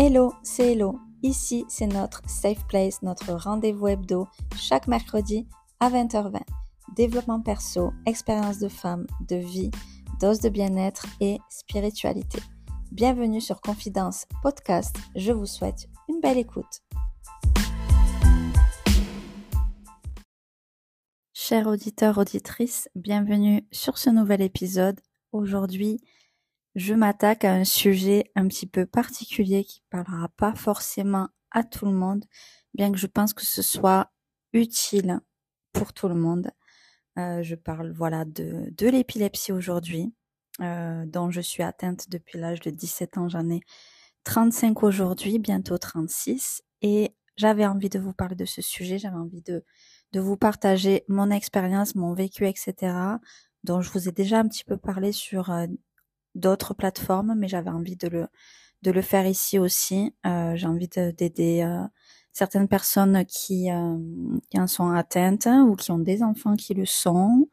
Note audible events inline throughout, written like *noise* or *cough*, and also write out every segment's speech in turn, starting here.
Hello, c'est Hello. Ici, c'est notre Safe Place, notre rendez-vous hebdo, chaque mercredi à 20h20. Développement perso, expérience de femme, de vie, dose de bien-être et spiritualité. Bienvenue sur Confidence Podcast. Je vous souhaite une belle écoute. Chers auditeurs, auditrices, bienvenue sur ce nouvel épisode. Aujourd'hui, je m'attaque à un sujet un petit peu particulier qui parlera pas forcément à tout le monde, bien que je pense que ce soit utile pour tout le monde. Euh, je parle voilà de, l'épilepsie aujourd'hui, euh, dont je suis atteinte depuis l'âge de 17 ans. J'en ai 35 aujourd'hui, bientôt 36. Et j'avais envie de vous parler de ce sujet, j'avais envie de, de vous partager mon expérience, mon vécu, etc., dont je vous ai déjà un petit peu parlé sur euh, d'autres plateformes, mais j'avais envie de le, de le faire ici aussi. Euh, j'ai envie d'aider euh, certaines personnes qui, euh, qui en sont atteintes ou qui ont des enfants qui le sont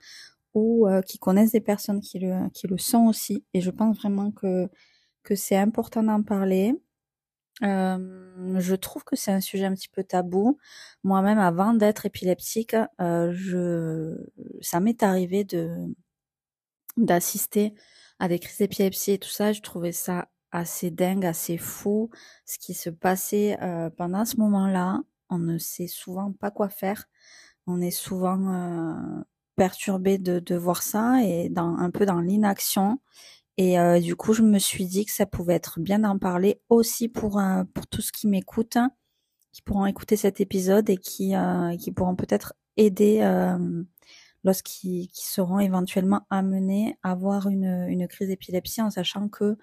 ou qui connaissent des personnes qui le, qui le sont aussi. Et je pense vraiment que, que c'est important d'en parler. je trouve que c'est un sujet un petit peu tabou. Moi-même, avant d'être épileptique, je, ça m'est arrivé de d'assister à des crises d'épilepsie et tout ça, je trouvais ça assez dingue, assez fou, ce qui se passait euh, pendant ce moment-là. On ne sait souvent pas quoi faire. On est souvent euh, perturbé de, de voir ça et dans, un peu dans l'inaction. Et euh, du coup, je me suis dit que ça pouvait être bien d'en parler aussi pour euh, pour tous qui m'écoutent, qui pourront écouter cet épisode et qui euh, qui pourront peut-être aider lorsqu'ils seront éventuellement amenés à avoir une, une crise d'épilepsie en sachant que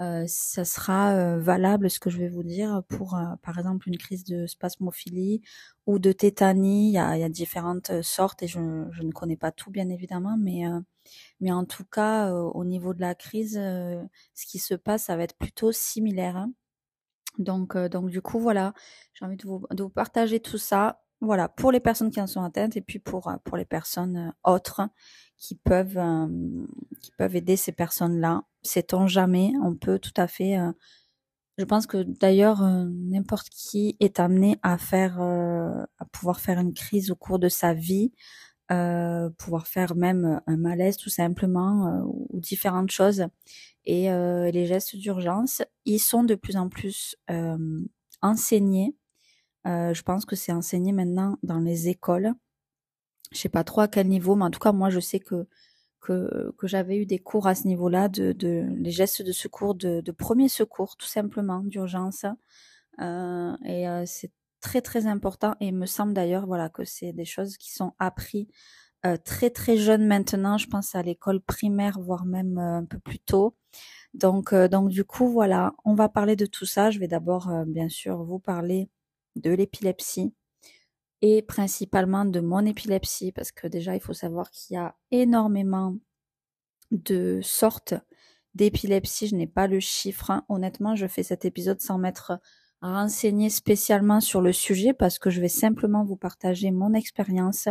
euh, ça sera euh, valable ce que je vais vous dire pour euh, par exemple une crise de spasmophilie ou de tétanie il y a, il y a différentes sortes et je, je, ne connais pas tout bien évidemment mais mais en tout cas au niveau de la crise ce qui se passe ça va être plutôt similaire hein. donc donc du coup voilà j'ai envie de vous, de vous partager tout ça voilà, pour les personnes qui en sont atteintes et puis pour, euh, pour les personnes euh, autres qui peuvent, euh, qui peuvent aider ces personnes-là. Sait-on jamais, on peut tout à fait. je pense que d'ailleurs, n'importe qui est amené à faire, à pouvoir faire une crise au cours de sa vie, pouvoir faire même un malaise tout simplement ou différentes choses. Et les gestes d'urgence, ils sont de plus en plus enseignés euh, je pense que c'est enseigné maintenant dans les écoles. Je sais pas trop à quel niveau, mais en tout cas, moi, je sais que que, que j'avais eu des cours à ce niveau-là, de, de les gestes de secours, de, de premier secours, tout simplement, d'urgence. Euh, et euh, c'est très très important. Et il me semble d'ailleurs, voilà, que c'est des choses qui sont apprises euh, très très jeunes maintenant. Je pense à l'école primaire, voire même euh, un peu plus tôt. Donc donc du coup, voilà, on va parler de tout ça. Je vais d'abord, bien sûr, vous parler de l'épilepsie et principalement de mon épilepsie parce que déjà il faut savoir qu'il y a énormément de sortes d'épilepsie. Je n'ai pas le chiffre. Hein. Honnêtement, je fais cet épisode sans m'être renseigné spécialement sur le sujet parce que je vais simplement vous partager mon expérience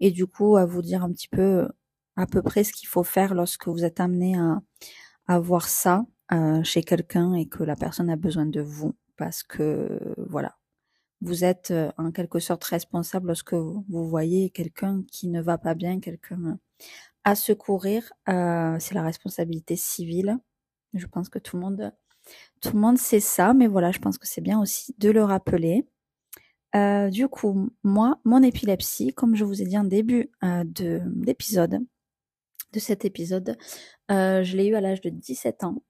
et du coup à vous dire un petit peu à peu près ce qu'il faut faire lorsque vous êtes amené à, à voir ça euh, chez quelqu'un et que la personne a besoin de vous parce que voilà vous êtes euh, en quelque sorte responsable lorsque vous voyez quelqu'un qui ne va pas bien, quelqu'un à secourir. Euh, c'est la responsabilité civile. Je pense que tout le monde, tout le monde sait ça, mais voilà, je pense que c'est bien aussi de le rappeler. Euh, du coup, moi, mon épilepsie, comme je vous ai dit en début de l'épisode, de cet épisode, je l'ai eu à l'âge de 17 ans.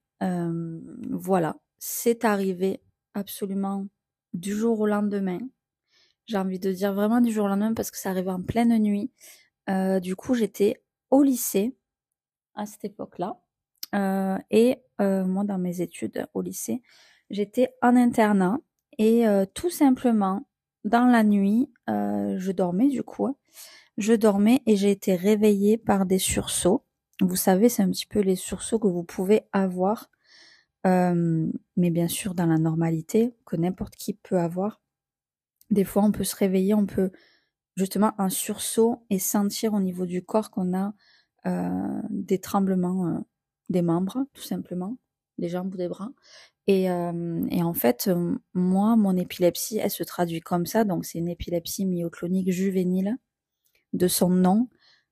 voilà, c'est arrivé absolument du jour au lendemain. J'ai envie de dire vraiment du jour au lendemain parce que ça arrivait en pleine nuit. Euh, du coup, j'étais au lycée à cette époque-là. Euh, et euh, moi, dans mes études au lycée, j'étais en internat. Et tout simplement, dans la nuit, je dormais du coup. Je dormais et j'ai été réveillée par des sursauts. Vous savez, c'est un petit peu les sursauts que vous pouvez avoir mais bien sûr dans la normalité que n'importe qui peut avoir. Des fois, on peut se réveiller, on peut justement un sursaut et sentir au niveau du corps qu'on a euh, des tremblements euh, des membres, tout simplement. des jambes ou des bras. Et, et en fait, moi, mon épilepsie, elle se traduit comme ça. Donc, c'est une épilepsie myoclonique juvénile de son nom.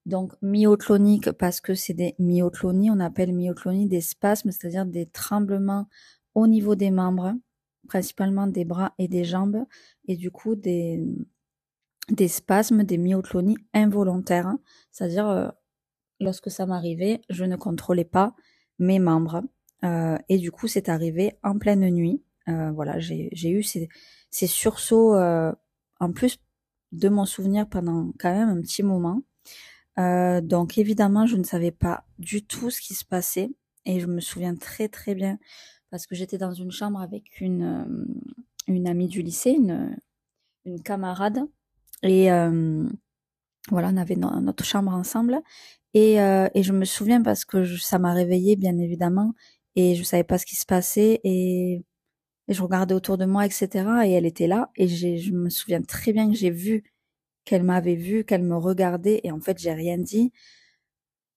Donc, myoclonique parce que c'est des myoclonies. On appelle myoclonie des spasmes, c'est-à-dire des tremblements au niveau des membres, principalement des bras et des jambes. Et du coup, des, spasmes, des myoclonies involontaires. C'est-à-dire, lorsque ça m'arrivait, je ne contrôlais pas mes membres. Euh, et du coup, c'est arrivé en pleine nuit. Euh, voilà, j'ai eu ces, ces sursauts, euh, en plus de mon souvenir pendant quand même un petit moment. Euh, donc évidemment, je ne savais pas du tout ce qui se passait. Et je me souviens très très bien parce que j'étais dans une chambre avec une, euh, une amie du lycée, une, une camarade. Et euh, voilà, on avait notre chambre ensemble. Et, et je me souviens parce que ça m'a réveillée, bien évidemment et je savais pas ce qui se passait et, je regardais autour de moi, etc. Et elle était là et je me souviens très bien que j'ai vu qu'elle m'avait vu, qu'elle me regardait et en fait j'ai rien dit.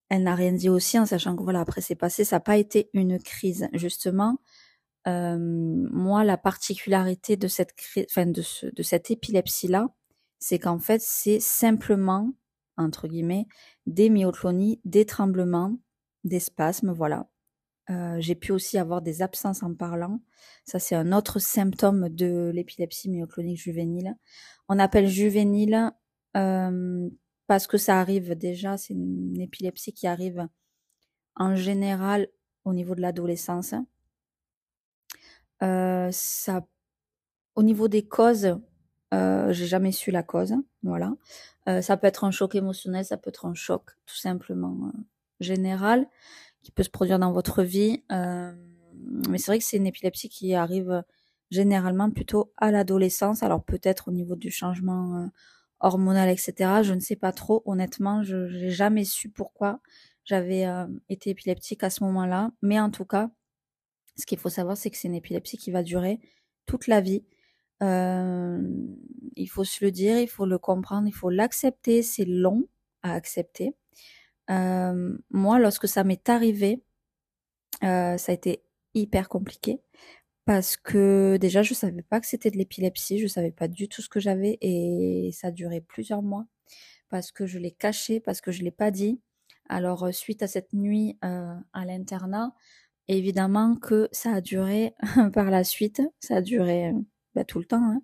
Elle n'a rien dit aussi en sachant que voilà après c'est passé, ça n'a pas été une crise justement. Euh, moi la particularité de cette crise, enfin de, ce, de cette épilepsie là, c'est qu'en fait c'est simplement entre guillemets des myoclonies, des tremblements, des spasmes, voilà. Euh, j'ai pu aussi avoir des absences en parlant. Ça, c'est un autre symptôme de l'épilepsie myoclonique juvénile. On appelle juvénile parce que ça arrive déjà, c'est une épilepsie qui arrive en général au niveau de l'adolescence. Euh, ça, au niveau des causes, euh, j'ai jamais su la cause. Voilà. Euh, ça peut être un choc émotionnel, ça peut être un choc tout simplement général qui peut se produire dans votre vie. Mais c'est vrai que c'est une épilepsie qui arrive généralement plutôt à l'adolescence. Alors peut-être au niveau du changement hormonal, etc. Je ne sais pas trop. Honnêtement, je n'ai jamais su pourquoi j'avais euh, été épileptique à ce moment-là. Mais en tout cas, ce qu'il faut savoir, c'est que c'est une épilepsie qui va durer toute la vie. Euh, il faut se le dire, il faut le comprendre, il faut l'accepter. C'est long à accepter. Euh, moi, lorsque ça m'est arrivé, ça a été hyper compliqué parce que déjà, je savais pas que c'était de l'épilepsie, je savais pas du tout ce que j'avais et ça a duré plusieurs mois parce que je l'ai caché, parce que je l'ai pas dit. Alors, euh, suite à cette nuit à l'internat, évidemment que ça a duré *laughs* par la suite, ça a duré bah, tout le temps.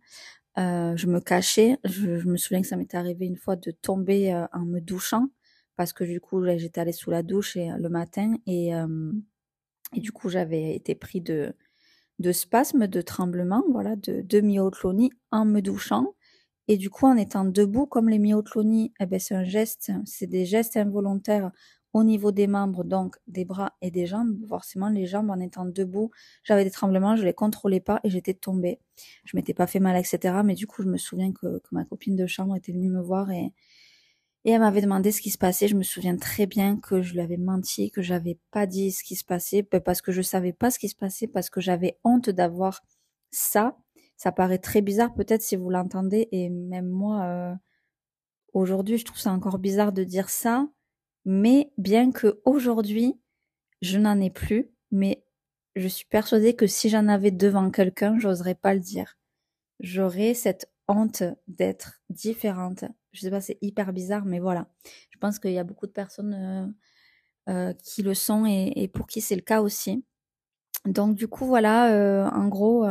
Hein. je me cachais, je, me souviens que ça m'était arrivé une fois de tomber en me douchant parce que du coup j'étais allée sous la douche le matin euh, et du coup j'avais été pris de, de spasmes, de tremblements, voilà, de, de myoclonie en me douchant. Et du coup, en étant debout, comme les myoclonies, eh ben, c'est un geste, c'est des gestes involontaires au niveau des membres, donc des bras et des jambes. Forcément, les jambes, en étant debout, j'avais des tremblements, je les contrôlais pas et j'étais tombée. Je m'étais pas fait mal, etc. Mais du coup, je me souviens que, que ma copine de chambre était venue me voir et, et elle m'avait demandé ce qui se passait. Je me souviens très bien que je lui avais menti, que j'avais pas dit ce qui se passait, parce que je savais pas ce qui se passait, parce que j'avais honte d'avoir ça. Ça paraît très bizarre peut-être si vous l'entendez, et même moi, euh, aujourd'hui, je trouve ça encore bizarre de dire ça. Mais bien que aujourd'hui, je n'en ai plus, mais je suis persuadée que si j'en avais devant quelqu'un, j'oserais pas le dire. J'aurais cette honte d'être différente. Je sais pas, c'est hyper bizarre, mais voilà. Je pense qu'il y a beaucoup de personnes euh, euh, qui le sont et, pour qui c'est le cas aussi. Donc du coup, voilà, euh, en gros,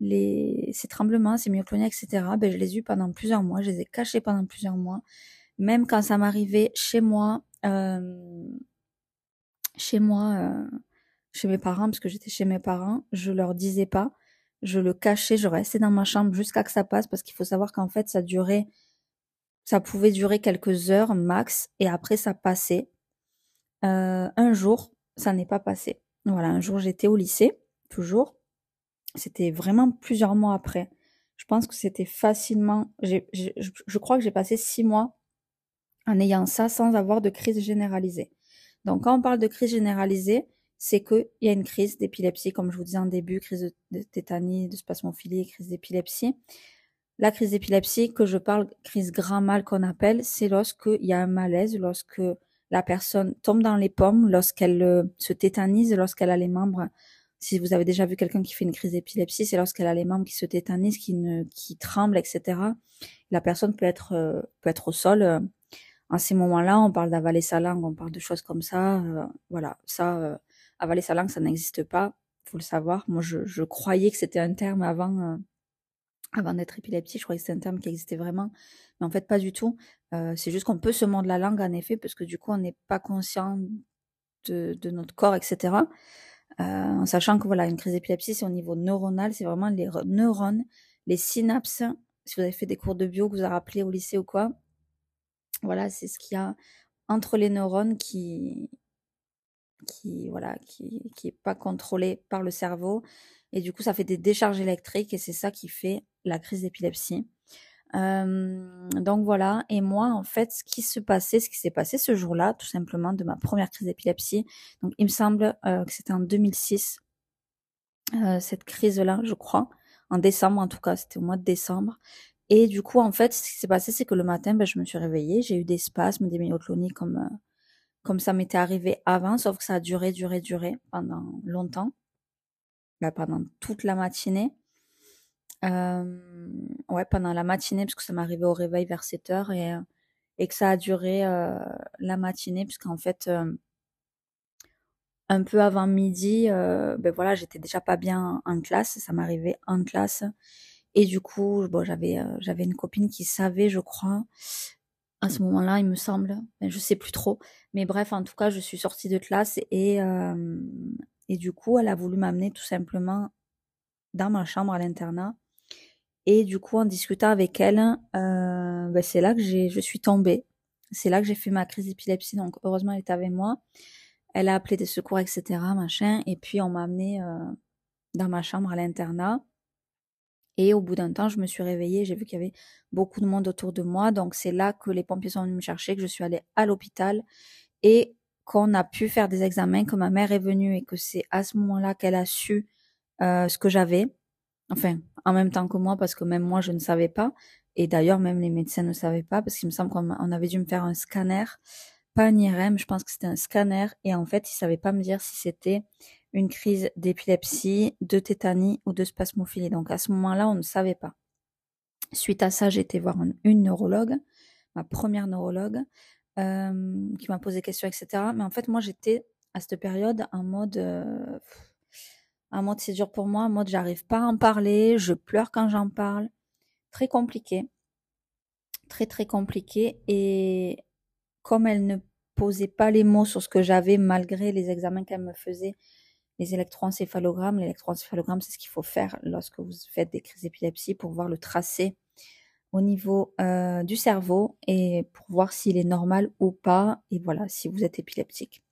les, ces tremblements, ces myoclonies, etc., ben, je les ai eu pendant plusieurs mois, je les ai cachés pendant plusieurs mois. Même quand ça m'arrivait chez moi, chez moi, chez mes parents, parce que j'étais chez mes parents, je leur disais pas je le cachais, je restais dans ma chambre jusqu'à que ça passe parce qu'il faut savoir qu'en fait ça durait, ça pouvait durer quelques heures max et après ça passait. Euh, un jour, ça n'est pas passé. Voilà, un jour j'étais au lycée, toujours. C'était vraiment plusieurs mois après. Je pense que c'était facilement, je crois que j'ai passé six mois en ayant ça sans avoir de crise généralisée. Donc quand on parle de crise généralisée, c'est qu'il y a une crise d'épilepsie, comme je vous disais en début, crise de tétanie, de spasmophilie, crise d'épilepsie. La crise d'épilepsie, que je parle crise grand mal qu'on appelle, c'est lorsqu'il y a un malaise, lorsque la personne tombe dans les pommes lorsqu'elle euh, se tétanise, lorsqu'elle a les membres. Si vous avez déjà vu quelqu'un qui fait une crise d'épilepsie, c'est lorsqu'elle a les membres qui se tétanisent, qui, ne, qui tremblent, etc. La personne peut être, euh, peut être au sol. Euh, à ces moments-là, on parle d'avaler sa langue, on parle de choses comme ça. voilà, ça, avaler sa langue, ça n'existe pas. Faut le savoir. Moi, je, je croyais que c'était un terme avant avant d'être épileptique, je croyais que c'était un terme qui existait vraiment, mais en fait pas du tout. Euh, c'est juste qu'on peut se mordre la langue en effet, parce que du coup on n'est pas conscient de, de, notre corps, etc. Euh, en sachant que voilà, une crise d'épilepsie c'est au niveau neuronal, c'est vraiment les neurones, les synapses. Si vous avez fait des cours de bio, que vous avez rappelé au lycée ou quoi, voilà, c'est ce qu'il y a entre les neurones qui qui voilà qui qui est pas contrôlé par le cerveau et du coup ça fait des décharges électriques et c'est ça qui fait la crise d'épilepsie. Euh, donc voilà, et moi en fait ce qui se passait, ce qui s'est passé ce jour-là, tout simplement de ma première crise d'épilepsie, donc il me semble euh, que c'était en 2006, euh, cette crise-là, je crois, en décembre en tout cas, c'était au mois de décembre. Et du coup en fait ce qui s'est passé c'est que le matin ben, je me suis réveillée, j'ai eu des spasmes, des myoclonies comme comme ça m'était arrivé avant, sauf que ça a duré, duré, duré pendant longtemps, ben, pendant toute la matinée. Euh, ouais, pendant la matinée, parce que ça m'arrivait au réveil vers 7 heures et, et que ça a duré euh, la matinée, puisqu'en fait, euh, un peu avant midi, euh, ben voilà, j'étais déjà pas bien en classe, ça m'arrivait en classe. Et du coup, bon, j'avais j'avais une copine qui savait, je crois, à ce moment-là, il me semble, je sais plus trop, mais bref, en tout cas, je suis sortie de classe et et du coup, elle a voulu m'amener tout simplement dans ma chambre à l'internat et du coup, en discutant avec elle, euh, ben c'est là que je suis tombée. C'est là que j'ai fait ma crise d'épilepsie. Donc, heureusement, elle était avec moi. Elle a appelé des secours, etc., machin. Et puis, on m'a amené euh, dans ma chambre à l'internat. Et au bout d'un temps, je me suis réveillée. J'ai vu qu'il y avait beaucoup de monde autour de moi. Donc, c'est là que les pompiers sont venus me chercher, que je suis allée à l'hôpital et qu'on a pu faire des examens, que ma mère est venue et que c'est à ce moment-là qu'elle a su euh, ce que j'avais. Enfin, en même temps que moi, parce que même moi, je ne savais pas. Et d'ailleurs, même les médecins ne savaient pas, parce qu'il me semble qu'on avait dû me faire un scanner, pas un IRM, je pense que c'était un scanner. Et en fait, ils savaient pas me dire si c'était une crise d'épilepsie, de tétanie ou de spasmophilie. Donc à ce moment-là, on ne savait pas. Suite à ça, j'ai été voir une, neurologue, ma première neurologue, euh, qui m'a posé des questions, etc. Mais en fait, moi, j'étais à cette période en mode... Euh, un mode c'est dur pour moi, un mode j'arrive pas à en parler, je pleure quand j'en parle. Très compliqué. Très très compliqué. Et comme elle ne posait pas les mots sur ce que j'avais malgré les examens qu'elle me faisait, les électroencéphalogrammes, l'électroencéphalogramme c'est ce qu'il faut faire lorsque vous faites des crises d'épilepsie pour voir le tracé au niveau euh, du cerveau et pour voir s'il est normal ou pas et voilà si vous êtes épileptique.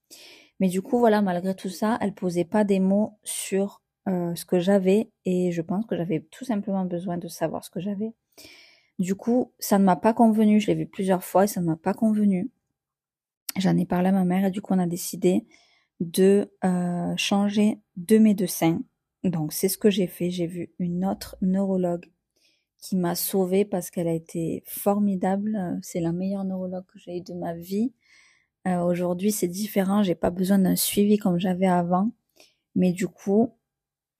Mais du coup, voilà, malgré tout ça, elle posait pas des mots sur euh, ce que j'avais et je pense que j'avais tout simplement besoin de savoir ce que j'avais. Du coup, ça ne m'a pas convenu. Je l'ai vu plusieurs fois et ça ne m'a pas convenu. J'en ai parlé à ma mère et du coup, on a décidé de euh, changer de médecin. Donc, c'est ce que j'ai fait. J'ai vu une autre neurologue qui m'a sauvée parce qu'elle a été formidable. C'est la meilleure neurologue que j'ai eue de ma vie. Euh, aujourd'hui, c'est différent. J'ai pas besoin d'un suivi comme j'avais avant. Mais du coup,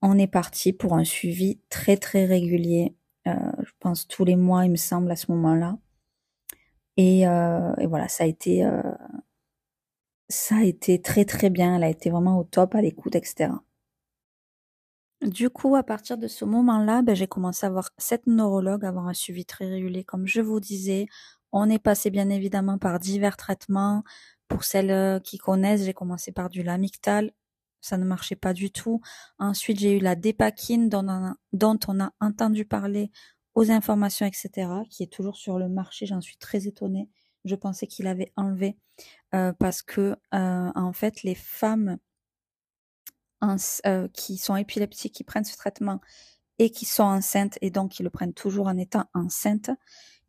on est parti pour un suivi très très régulier. Euh, je pense tous les mois, il me semble, à ce moment-là. Et, euh, et, voilà, ça a été ça a été très très bien. Elle a été vraiment au top à l'écoute, etc. Du coup, à partir de ce moment-là, ben, j'ai commencé à avoir cette neurologue, avoir un suivi très régulier, comme je vous disais. On est passé bien évidemment par divers traitements. Pour celles euh, qui connaissent, j'ai commencé par du lamictal. Ça ne marchait pas du tout. Ensuite, j'ai eu la dépakine dont, on a entendu parler aux informations, etc., qui est toujours sur le marché. J'en suis très étonnée. Je pensais qu'il avait enlevé euh, parce que euh, en fait, les femmes qui sont épileptiques, qui prennent ce traitement et qui sont enceintes et donc qui le prennent toujours en étant enceintes,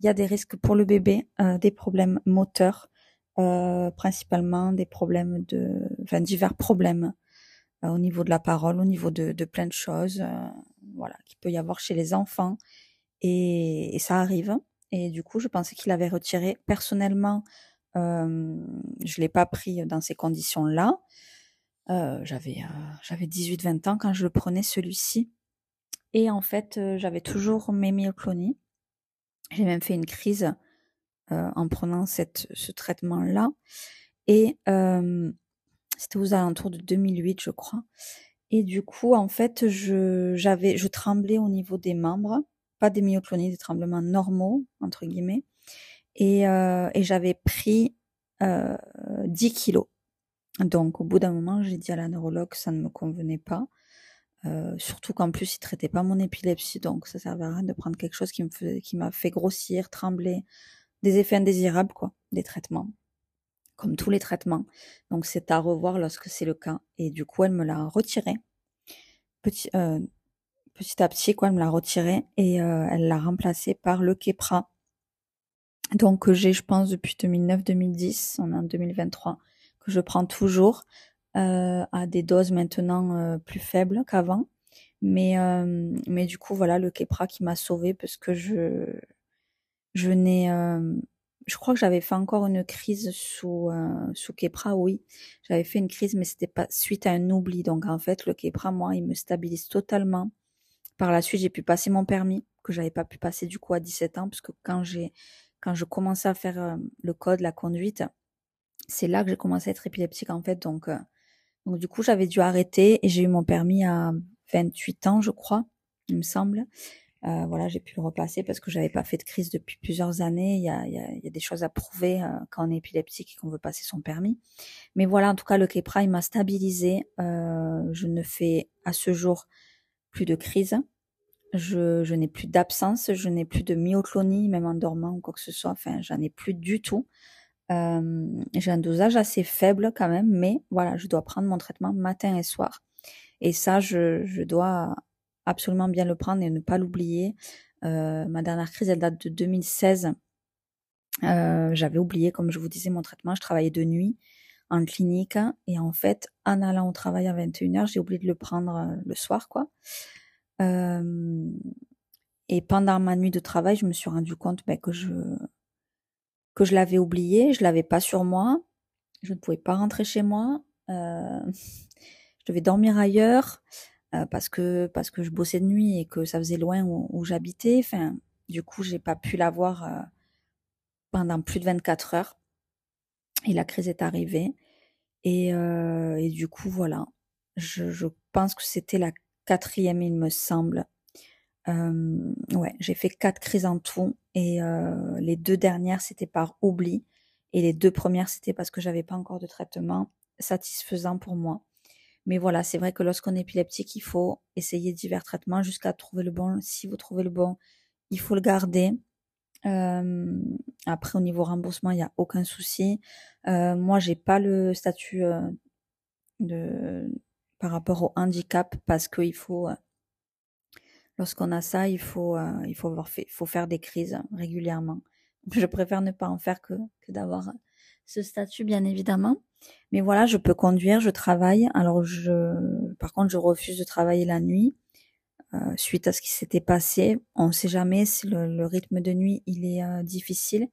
il y a des risques pour le bébé, euh, des problèmes moteurs, euh, principalement des problèmes de, enfin divers problèmes euh, au niveau de la parole, au niveau de, de plein de choses, euh, voilà, qu'il peut y avoir chez les enfants, et, et, ça arrive. Et du coup, je pensais qu'il avait retiré. Personnellement, je l'ai pas pris dans ces conditions-là. j'avais j'avais 18-20 ans quand je le prenais celui-ci. Et en fait, j'avais toujours mes myoclonies. J'ai même fait une crise en prenant cette, ce traitement-là. Et c'était aux alentours de 2008, je crois. Et du coup, en fait, je, j'avais, je tremblais au niveau des membres, pas des myoclonies, des tremblements normaux, entre guillemets. Et, euh, et j'avais pris euh, 10 kilos. Donc, au bout d'un moment, j'ai dit à la neurologue que ça ne me convenait pas. Euh, surtout qu'en plus, il traitait pas mon épilepsie, donc ça servait à rien de prendre quelque chose qui qui m'a fait grossir, trembler, des effets indésirables, quoi, des traitements comme tous les traitements. Donc c'est à revoir lorsque c'est le cas. Et du coup, elle me l'a retiré. Petit, euh, à petit, quoi, elle me l'a retiré et elle l'a remplacé par le Kepra. Donc j'ai, je pense, depuis 2009-2010, on est en 2023, que je prends toujours euh, à des doses maintenant plus faibles qu'avant. Mais, mais du coup, voilà, le Kepra qui m'a sauvé parce que je, je n'ai je crois que j'avais fait encore une crise sous euh, sous Kepra, oui. J'avais fait une crise, mais c'était pas suite à un oubli. Donc en fait, le Kepra, moi, il me stabilise totalement. Par la suite, j'ai pu passer mon permis que j'avais pas pu passer du coup à 17 ans, parce que quand j'ai quand je commençais à faire euh, le code, la conduite, c'est là que j'ai commencé à être épileptique en fait. Donc euh, du coup, j'avais dû arrêter et j'ai eu mon permis à 28 ans, je crois, il me semble. Euh, voilà, j'ai pu le repasser parce que j'avais pas fait de crise depuis plusieurs années. Il y a, y a, des choses à prouver quand on est épileptique et qu'on veut passer son permis. Mais voilà, en tout cas, le Kepra, il m'a stabilisé. Je ne fais à ce jour plus de crise. Je, n'ai plus d'absence, je n'ai plus de myoclonie, même en dormant ou quoi que ce soit. Enfin, j'en ai plus du tout. Euh, j'ai un dosage assez faible quand même, mais voilà, je dois prendre mon traitement matin et soir. Et ça, je, je dois absolument bien le prendre et ne pas l'oublier. Euh, ma dernière crise, elle date de 2016. Euh, j'avais oublié, comme je vous disais, mon traitement. Je travaillais de nuit en clinique et en fait, en allant au travail à 21h, j'ai oublié de le prendre euh, le soir, quoi. Et pendant ma nuit de travail, je me suis rendu compte ben, que je que je l'avais oublié, je l'avais pas sur moi, je ne pouvais pas rentrer chez moi, *laughs* je devais dormir ailleurs. Euh, parce que parce que je bossais de nuit et que ça faisait loin où, j'habitais. Enfin, du coup, j'ai pas pu l'avoir euh, pendant plus de 24 heures. Et la crise est arrivée. Et, euh, et du coup, voilà. Je, je pense que c'était la quatrième, il me semble. Euh, ouais, j'ai fait quatre crises en tout. Et les deux dernières, c'était par oubli. Et les deux premières, c'était parce que j'avais pas encore de traitement satisfaisant pour moi. Mais voilà, c'est vrai que lorsqu'on est épileptique, il faut essayer divers traitements jusqu'à trouver le bon. Si vous trouvez le bon, il faut le garder. Euh, après, au niveau remboursement, il n'y a aucun souci. Euh, moi, j'ai pas le statut euh, de par rapport au handicap parce qu'il faut, euh, lorsqu'on a ça, il faut, euh, il faut avoir fait, faut faire des crises régulièrement. Je préfère ne pas en faire que, que d'avoir ce statut, bien évidemment. Mais voilà, je peux conduire, je travaille. Alors, je, par contre, je refuse de travailler la nuit euh, suite à ce qui s'était passé. On ne sait jamais si le, rythme de nuit il est euh, difficile,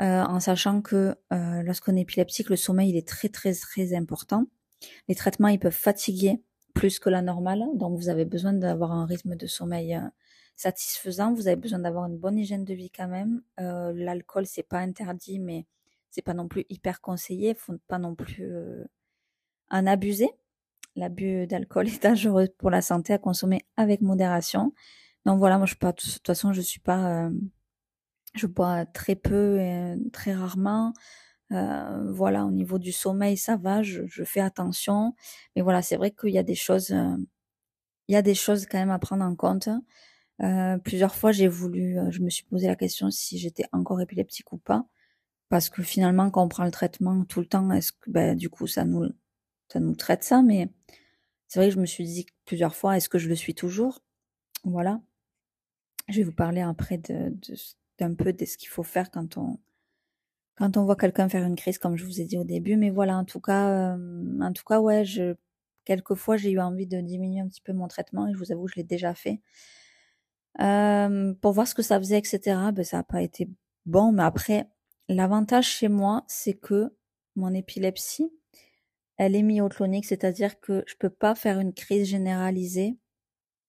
euh, en sachant que lorsqu'on est épileptique, le sommeil il est très très très important. Les traitements ils peuvent fatiguer plus que la normale, donc vous avez besoin d'avoir un rythme de sommeil satisfaisant. Vous avez besoin d'avoir une bonne hygiène de vie quand même. L'alcool c'est pas interdit, mais c'est pas non plus hyper conseillé, faut pas non plus euh, en abuser. L'abus d'alcool *laughs* est dangereux pour la santé à consommer avec modération. Donc voilà, moi je pas de toute façon je suis pas euh, je bois très peu et très rarement. Euh, voilà, au niveau du sommeil, ça va, je, je fais attention. Mais voilà, c'est vrai qu'il y a des choses, euh, il y a des choses quand même à prendre en compte. Euh, plusieurs fois, j'ai voulu, je me suis posé la question si j'étais encore épileptique ou pas. Parce que finalement, quand on prend le traitement tout le temps, est-ce que, ben, du coup, ça nous, ça nous traite ça, mais c'est vrai que je me suis dit plusieurs fois, est-ce que je le suis toujours? Voilà. Je vais vous parler après de, d'un peu de ce qu'il faut faire quand on, quand on voit quelqu'un faire une crise, comme je vous ai dit au début. Mais voilà, en tout cas, euh, en tout cas, ouais, je, quelquefois, j'ai eu envie de diminuer un petit peu mon traitement et je vous avoue, je l'ai déjà fait. Euh, pour voir ce que ça faisait, etc. Ben, ça n'a pas été bon, mais après, l'avantage chez moi, c'est que mon épilepsie, elle est myoclonique, c'est-à-dire que je peux pas faire une crise généralisée.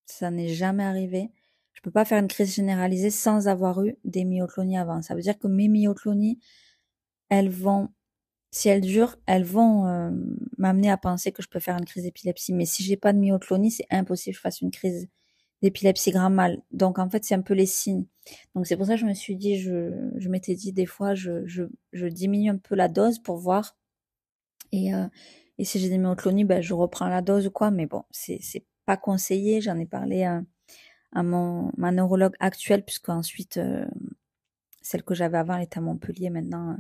Ça n'est jamais arrivé. Je peux pas faire une crise généralisée sans avoir eu des myoclonies avant. Ça veut dire que mes myoclonies, elles vont, si elles durent, elles vont euh, m'amener à penser que je peux faire une crise d'épilepsie. Mais si j'ai pas de myoclonie, c'est impossible que je fasse une crise d'épilepsie mal. Donc en fait, c'est un peu les signes. Donc c'est pour ça que je me suis dit, je, m'étais dit des fois, je, diminue un peu la dose pour voir. Et, euh, et si j'ai des myoclonies, ben, je reprends la dose ou quoi. Mais bon, c'est, pas conseillé. J'en ai parlé à, mon ma neurologue actuelle, puisque ensuite euh, celle que j'avais avant elle était à Montpellier. Maintenant,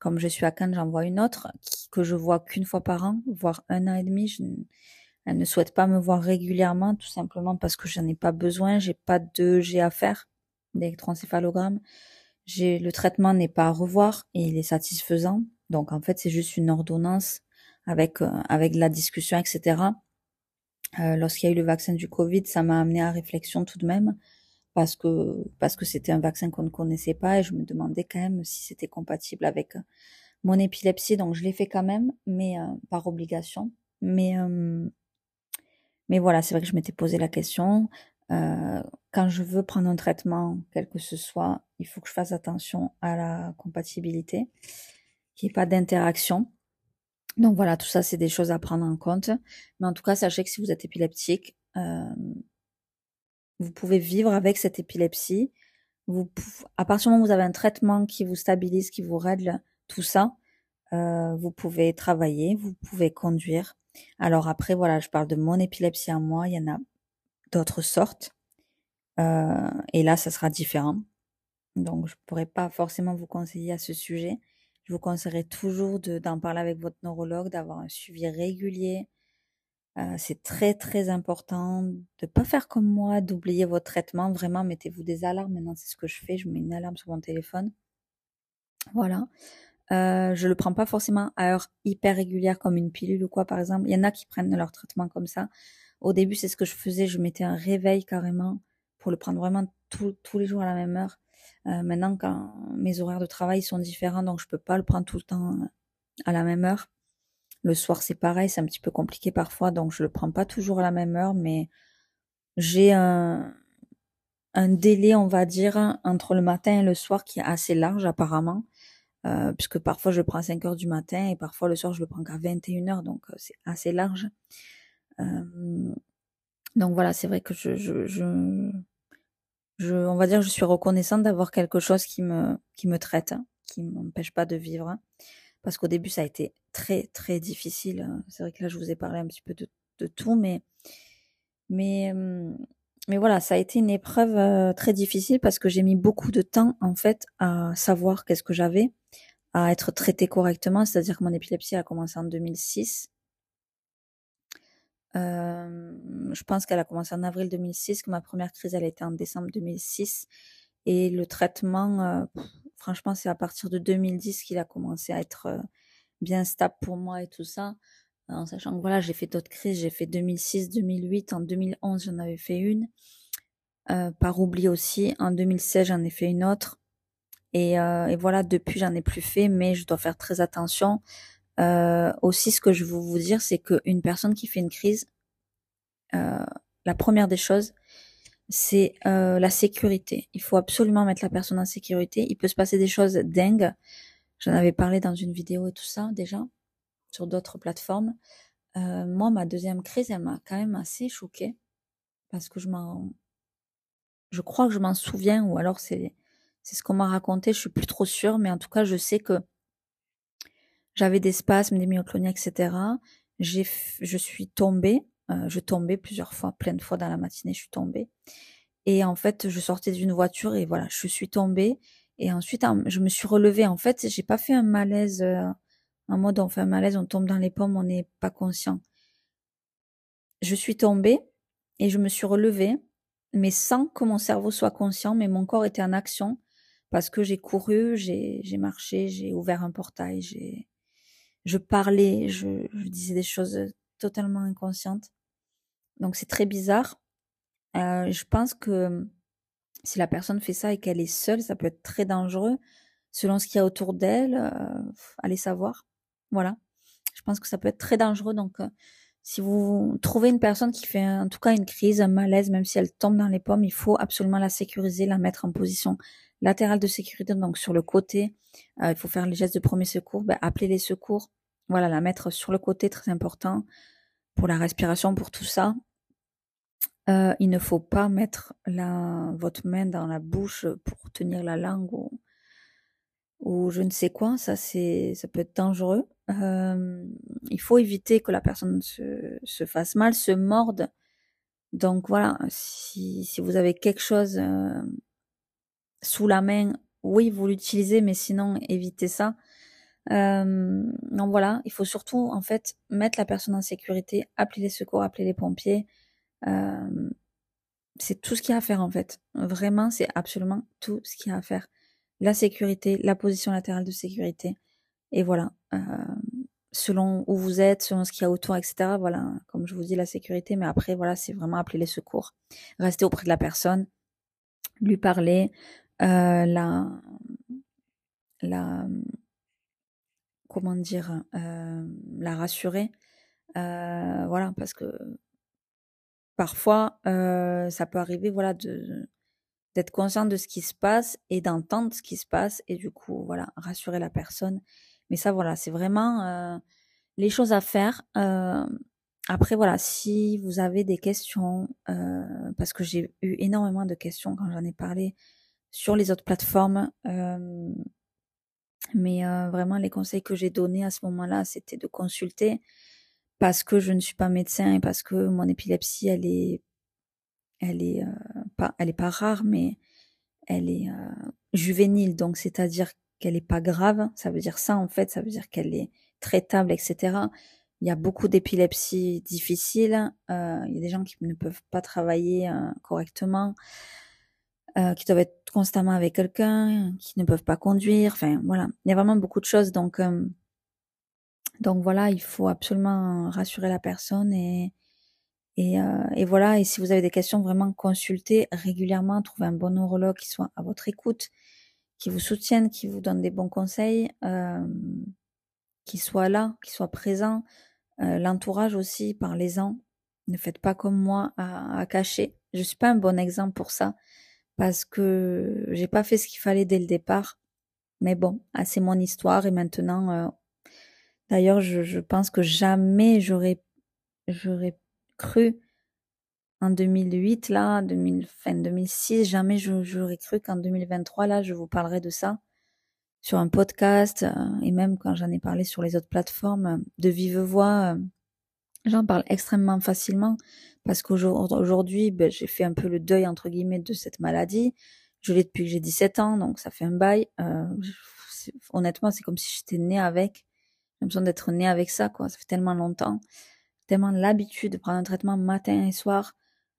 comme je suis à Cannes, j'en vois une autre qui, que je vois qu'une fois par an, voire un an et demi. Je, elle ne souhaite pas me voir régulièrement, tout simplement parce que je n'en ai pas besoin. J'ai pas de G à faire, d'électroencéphalogramme. J'ai le traitement n'est pas à revoir et il est satisfaisant. Donc en fait, c'est juste une ordonnance avec euh, avec la discussion, etc. Euh, Lorsqu'il y a eu le vaccin du Covid, ça m'a amené à réflexion tout de même parce que parce que c'était un vaccin qu'on ne connaissait pas et je me demandais quand même si c'était compatible avec mon épilepsie. Donc je l'ai fait quand même, mais euh, par obligation. Mais euh, mais voilà, c'est vrai que je m'étais posé la question. Euh, quand je veux prendre un traitement, quel que ce soit, il faut que je fasse attention à la compatibilité, qu'il n'y ait pas d'interaction. Donc voilà, tout ça, c'est des choses à prendre en compte. Mais en tout cas, sachez que si vous êtes épileptique, euh, vous pouvez vivre avec cette épilepsie. À partir du moment où vous avez un traitement qui vous stabilise, qui vous règle tout ça, euh, vous pouvez travailler, vous pouvez conduire, alors après, voilà, je parle de mon épilepsie à moi, il y en a d'autres sortes. Euh, et là, ça sera différent. Donc, je ne pourrais pas forcément vous conseiller à ce sujet. Je vous conseillerais toujours d'en parler avec votre neurologue, d'avoir un suivi régulier. C'est très très important de pas faire comme moi, d'oublier votre traitement. Vraiment, mettez-vous des alarmes. Maintenant, c'est ce que je fais. Je mets une alarme sur mon téléphone. Voilà. Euh, je le prends pas forcément à heure hyper régulière comme une pilule ou quoi par exemple. Il y en a qui prennent leur traitement comme ça. Au début, c'est ce que je faisais. Je mettais un réveil carrément pour le prendre vraiment tous les jours à la même heure. Euh, maintenant, quand mes horaires de travail sont différents, donc je peux pas le prendre tout le temps à la même heure. Le soir, c'est pareil, c'est un petit peu compliqué parfois, donc je le prends pas toujours à la même heure, mais j'ai un, délai, on va dire, entre le matin et le soir qui est assez large apparemment. Euh, puisque parfois je le prends à 5 heures du matin et parfois le soir je le prends qu'à 21 heures, donc euh, c'est assez large. Euh, donc voilà, c'est vrai que je, je, je, je, on va dire, je suis reconnaissante d'avoir quelque chose qui me, qui me traite, hein, qui m'empêche pas de vivre, hein. Parce qu'au début ça a été très très difficile. Hein. C'est vrai que là je vous ai parlé un petit peu de, tout, mais mais mais voilà, ça a été une épreuve très difficile parce que j'ai mis beaucoup de temps en fait à savoir qu'est-ce que j'avais, à être traité correctement. C'est-à-dire que mon épilepsie a commencé en 2006. Euh, je pense qu'elle a commencé en avril 2006, que ma première crise elle été en décembre 2006 et le traitement, euh, franchement, c'est à partir de 2010 qu'il a commencé à être bien stable pour moi et tout ça. En sachant que voilà, j'ai fait d'autres crises, j'ai fait 2006, 2008, en 2011 j'en avais fait une, euh, par oubli aussi, en 2016 j'en ai fait une autre, et, euh, et voilà, depuis j'en ai plus fait, mais je dois faire très attention. Euh, aussi, ce que je veux vous dire, c'est qu'une personne qui fait une crise, euh, la première des choses, c'est euh, la sécurité. Il faut absolument mettre la personne en sécurité. Il peut se passer des choses dingues. J'en avais parlé dans une vidéo et tout ça déjà sur d'autres plateformes. Euh, moi, ma deuxième crise, elle m'a quand même assez choquée parce que je m'en, je crois que je m'en souviens ou alors c'est c'est ce qu'on m'a raconté. Je suis plus trop sûre, mais en tout cas, je sais que j'avais des spasmes, des myoclonies, etc. J'ai, je suis tombée. Euh, je tombais plusieurs fois, plein de fois dans la matinée, je suis tombée. Et en fait, je sortais d'une voiture et voilà, je suis tombée. Et ensuite, je me suis relevée. En fait, j'ai pas fait un malaise. Euh, en mode on fait un malaise, on tombe dans les pommes, on n'est pas conscient. Je suis tombée et je me suis relevée, mais sans que mon cerveau soit conscient, mais mon corps était en action parce que j'ai couru, j'ai, marché, j'ai ouvert un portail, j'ai, je parlais, je, disais des choses totalement inconscientes. Donc c'est très bizarre. Euh, je pense que si la personne fait ça et qu'elle est seule, ça peut être très dangereux selon ce qu'il y a autour d'elle, euh, allez savoir. Voilà. Je pense que ça peut être très dangereux. Donc, euh, si vous trouvez une personne qui fait en tout cas une crise, un malaise, même si elle tombe dans les pommes, il faut absolument la sécuriser, la mettre en position latérale de sécurité, donc sur le côté. Euh, il faut faire les gestes de premier secours, ben, appeler les secours. Voilà, la mettre sur le côté, très important pour la respiration, pour tout ça. Euh, il ne faut pas mettre la, votre main dans la bouche pour tenir la langue ou, je ne sais quoi. Ça, c'est, ça peut être dangereux. Euh, il faut éviter que la personne se, se, fasse mal, se morde. Donc voilà, si, si vous avez quelque chose euh, sous la main, oui, vous l'utilisez, mais sinon, évitez ça. Donc voilà, il faut surtout en fait mettre la personne en sécurité, appeler les secours, appeler les pompiers. Euh, c'est tout ce qu'il y a à faire en fait. Vraiment, c'est absolument tout ce qu'il y a à faire. La sécurité, la position latérale de sécurité. Et voilà, euh, selon où vous êtes, selon ce qu'il y a autour, etc. Voilà, comme je vous dis, la sécurité. Mais après, voilà, c'est vraiment appeler les secours. Rester auprès de la personne, lui parler, euh, la, la, comment dire, euh, la rassurer. Euh, voilà, parce que parfois, euh, ça peut arriver, voilà, d'être conscient de ce qui se passe et d'entendre ce qui se passe et du coup, voilà, rassurer la personne. Mais ça, voilà, c'est vraiment euh, les choses à faire. Euh, après, voilà, si vous avez des questions, parce que j'ai eu énormément de questions quand j'en ai parlé sur les autres plateformes, mais vraiment les conseils que j'ai donnés à ce moment-là, c'était de consulter parce que je ne suis pas médecin et parce que mon épilepsie, elle est, elle est euh, pas, elle est pas rare, mais elle est euh, juvénile, donc c'est-à-dire qu'elle est pas grave. Ça veut dire ça en fait, ça veut dire qu'elle est traitable, etc. Il y a beaucoup d'épilepsies difficiles. Euh, il y a des gens qui ne peuvent pas travailler correctement, qui doivent être constamment avec quelqu'un, qui ne peuvent pas conduire. Enfin voilà, il y a vraiment beaucoup de choses. Donc donc voilà, il faut absolument rassurer la personne et, et, euh, et, voilà. Et si vous avez des questions, vraiment consultez régulièrement, trouvez un bon neurologue qui soit à votre écoute, qui vous soutienne, qui vous donne des bons conseils, euh, qui soit là, qui soit présent. Euh, L'entourage aussi, parlez-en. Ne faites pas comme moi à, cacher. Je suis pas un bon exemple pour ça parce que j'ai pas fait ce qu'il fallait dès le départ. Mais bon, c'est mon histoire et maintenant D'ailleurs, je, pense que jamais j'aurais cru en 2008 là, 2000, fin 2006, jamais j'aurais cru qu'en 2023 là, je vous parlerai de ça sur un podcast euh, et même quand j'en ai parlé sur les autres plateformes euh, de vive voix, euh, j'en parle extrêmement facilement parce qu'aujourd'hui, ben, j'ai fait un peu le deuil entre guillemets de cette maladie. Je l'ai depuis que j'ai 17 ans, donc ça fait un bail. honnêtement, c'est comme si j'étais née avec l'impression d'être né avec ça, quoi. Ça fait tellement longtemps, tellement l'habitude de prendre un traitement matin et soir.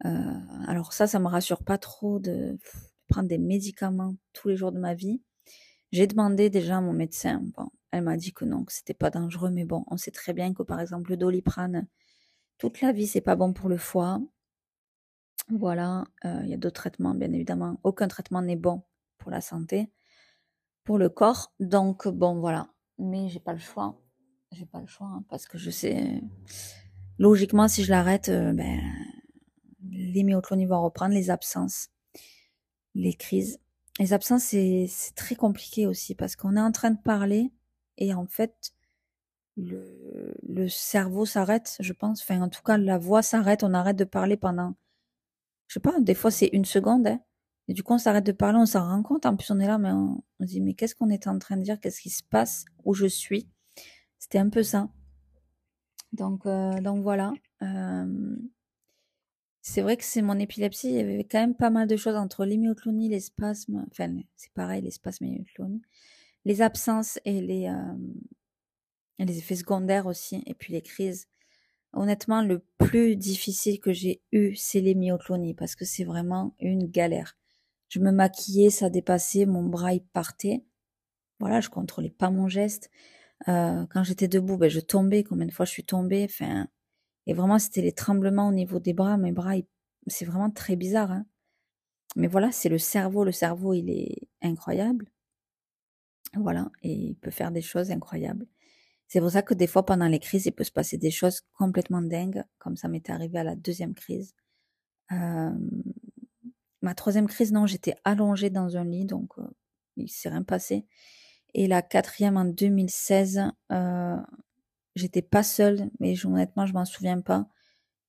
Euh, alors ça, ça me rassure pas trop de prendre des médicaments tous les jours de ma vie. J'ai demandé déjà à mon médecin. Bon, elle m'a dit que non, que c'était pas dangereux, mais bon, on sait très bien que par exemple le doliprane, toute la vie, c'est pas bon pour le foie. Voilà, euh, il y a d'autres traitements, bien évidemment. Aucun traitement n'est bon pour la santé, pour le corps. Donc bon, voilà. Mais j'ai pas le choix j'ai pas le choix hein, parce que je sais logiquement si je l'arrête euh, ben les myoclonies vont reprendre les absences les crises. Les absences c'est très compliqué aussi parce qu'on est en train de parler et en fait le, le cerveau s'arrête je pense. Enfin en tout cas la voix s'arrête. On arrête de parler pendant je sais pas des fois c'est une seconde hein, et du coup on s'arrête de parler on s'en rend compte. En plus on est là mais on, on se dit mais qu'est-ce qu'on est en train de dire? Qu'est-ce qui se passe? Où je suis? C'était un peu ça. Donc, euh, donc voilà. Euh, c'est vrai que c'est mon épilepsie. Il y avait quand même pas mal de choses entre l'hémioclonie, les spasmes. Enfin, c'est pareil, les spasmes et l'hémioclonie. Les absences et les, euh, les effets secondaires aussi. Et puis les crises. Honnêtement, le plus difficile que j'ai eu, c'est l'hémioclonie parce que c'est vraiment une galère. Je me maquillais, ça dépassait, mon bras il partait. Voilà, je contrôlais pas mon geste. Euh, quand j'étais debout, ben, je tombais. Combien de fois je suis tombée Enfin, et vraiment, c'était les tremblements au niveau des bras. Mes bras, c'est vraiment très bizarre. Hein. Mais voilà, c'est le cerveau. Le cerveau, il est incroyable. Voilà, et il peut faire des choses incroyables. C'est pour ça que des fois, pendant les crises, il peut se passer des choses complètement dingues, comme ça m'était arrivé à la deuxième crise. Euh, ma troisième crise, non, j'étais allongée dans un lit, donc euh, il s'est rien passé. Et la quatrième en 2016, euh, j'étais pas seule, mais honnêtement, je m'en souviens pas.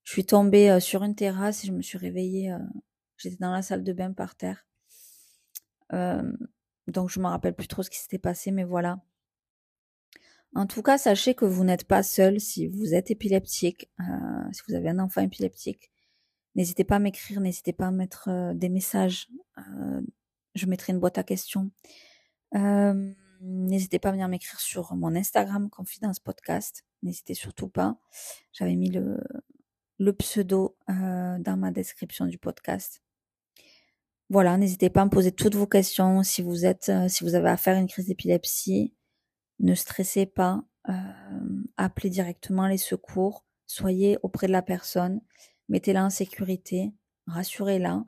Je suis tombée euh, sur une terrasse et je me suis réveillée. Euh, j'étais dans la salle de bain par terre. Euh, donc je me rappelle plus trop ce qui s'était passé, mais voilà. En tout cas, sachez que vous n'êtes pas seul si vous êtes épileptique, si vous avez un enfant épileptique. N'hésitez pas à m'écrire, n'hésitez pas à mettre des messages. je mettrai une boîte à questions. N'hésitez pas à venir m'écrire sur mon Instagram Confidence Podcast. N'hésitez surtout pas. J'avais mis le, le pseudo dans ma description du podcast. Voilà, n'hésitez pas à me poser toutes vos questions si vous êtes, euh, si vous avez affaire à une crise d'épilepsie. Ne stressez pas, euh, appelez directement les secours, soyez auprès de la personne, mettez-la en sécurité, rassurez-la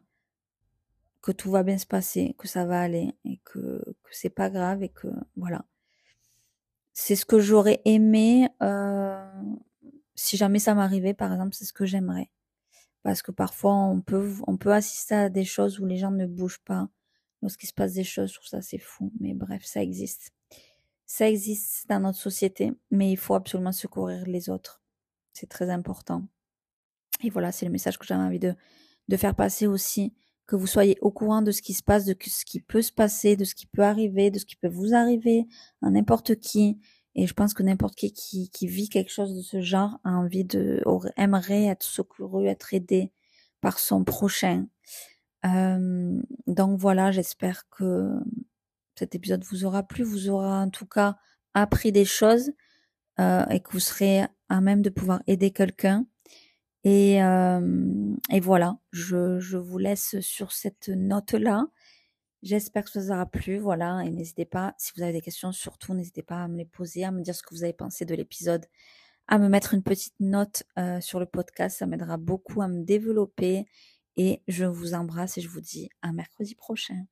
que tout va bien se passer, que ça va aller et que, que c'est pas grave et que voilà. C'est ce que j'aurais aimé euh, si jamais ça m'arrivait, par exemple, c'est ce que j'aimerais. Parce que parfois on peut on peut assister à des choses où les gens ne bougent pas lorsqu'il se passe des choses. Je ça c'est fou mais bref ça existe. Ça existe dans notre société mais il faut absolument secourir les autres. C'est très important. Et voilà c'est le message que j'avais envie de de faire passer aussi que vous soyez au courant de ce qui se passe de ce qui peut se passer de ce qui peut arriver de ce qui peut vous arriver à n'importe qui et je pense que n'importe qui, qui, vit quelque chose de ce genre a envie de, aimerait être secouru, être aidé par son prochain. Euh, donc voilà, j'espère que cet épisode vous aura plu, vous aura en tout cas appris des choses euh, et que vous serez à même de pouvoir aider quelqu'un. Et, euh, et voilà, je, je vous laisse sur cette note-là. J'espère que ça vous aura plu, voilà, et n'hésitez pas, si vous avez des questions, surtout n'hésitez pas à me les poser, à me dire ce que vous avez pensé de l'épisode, à me mettre une petite note euh, sur le podcast, ça m'aidera beaucoup à me développer, et je vous embrasse et je vous dis à mercredi prochain.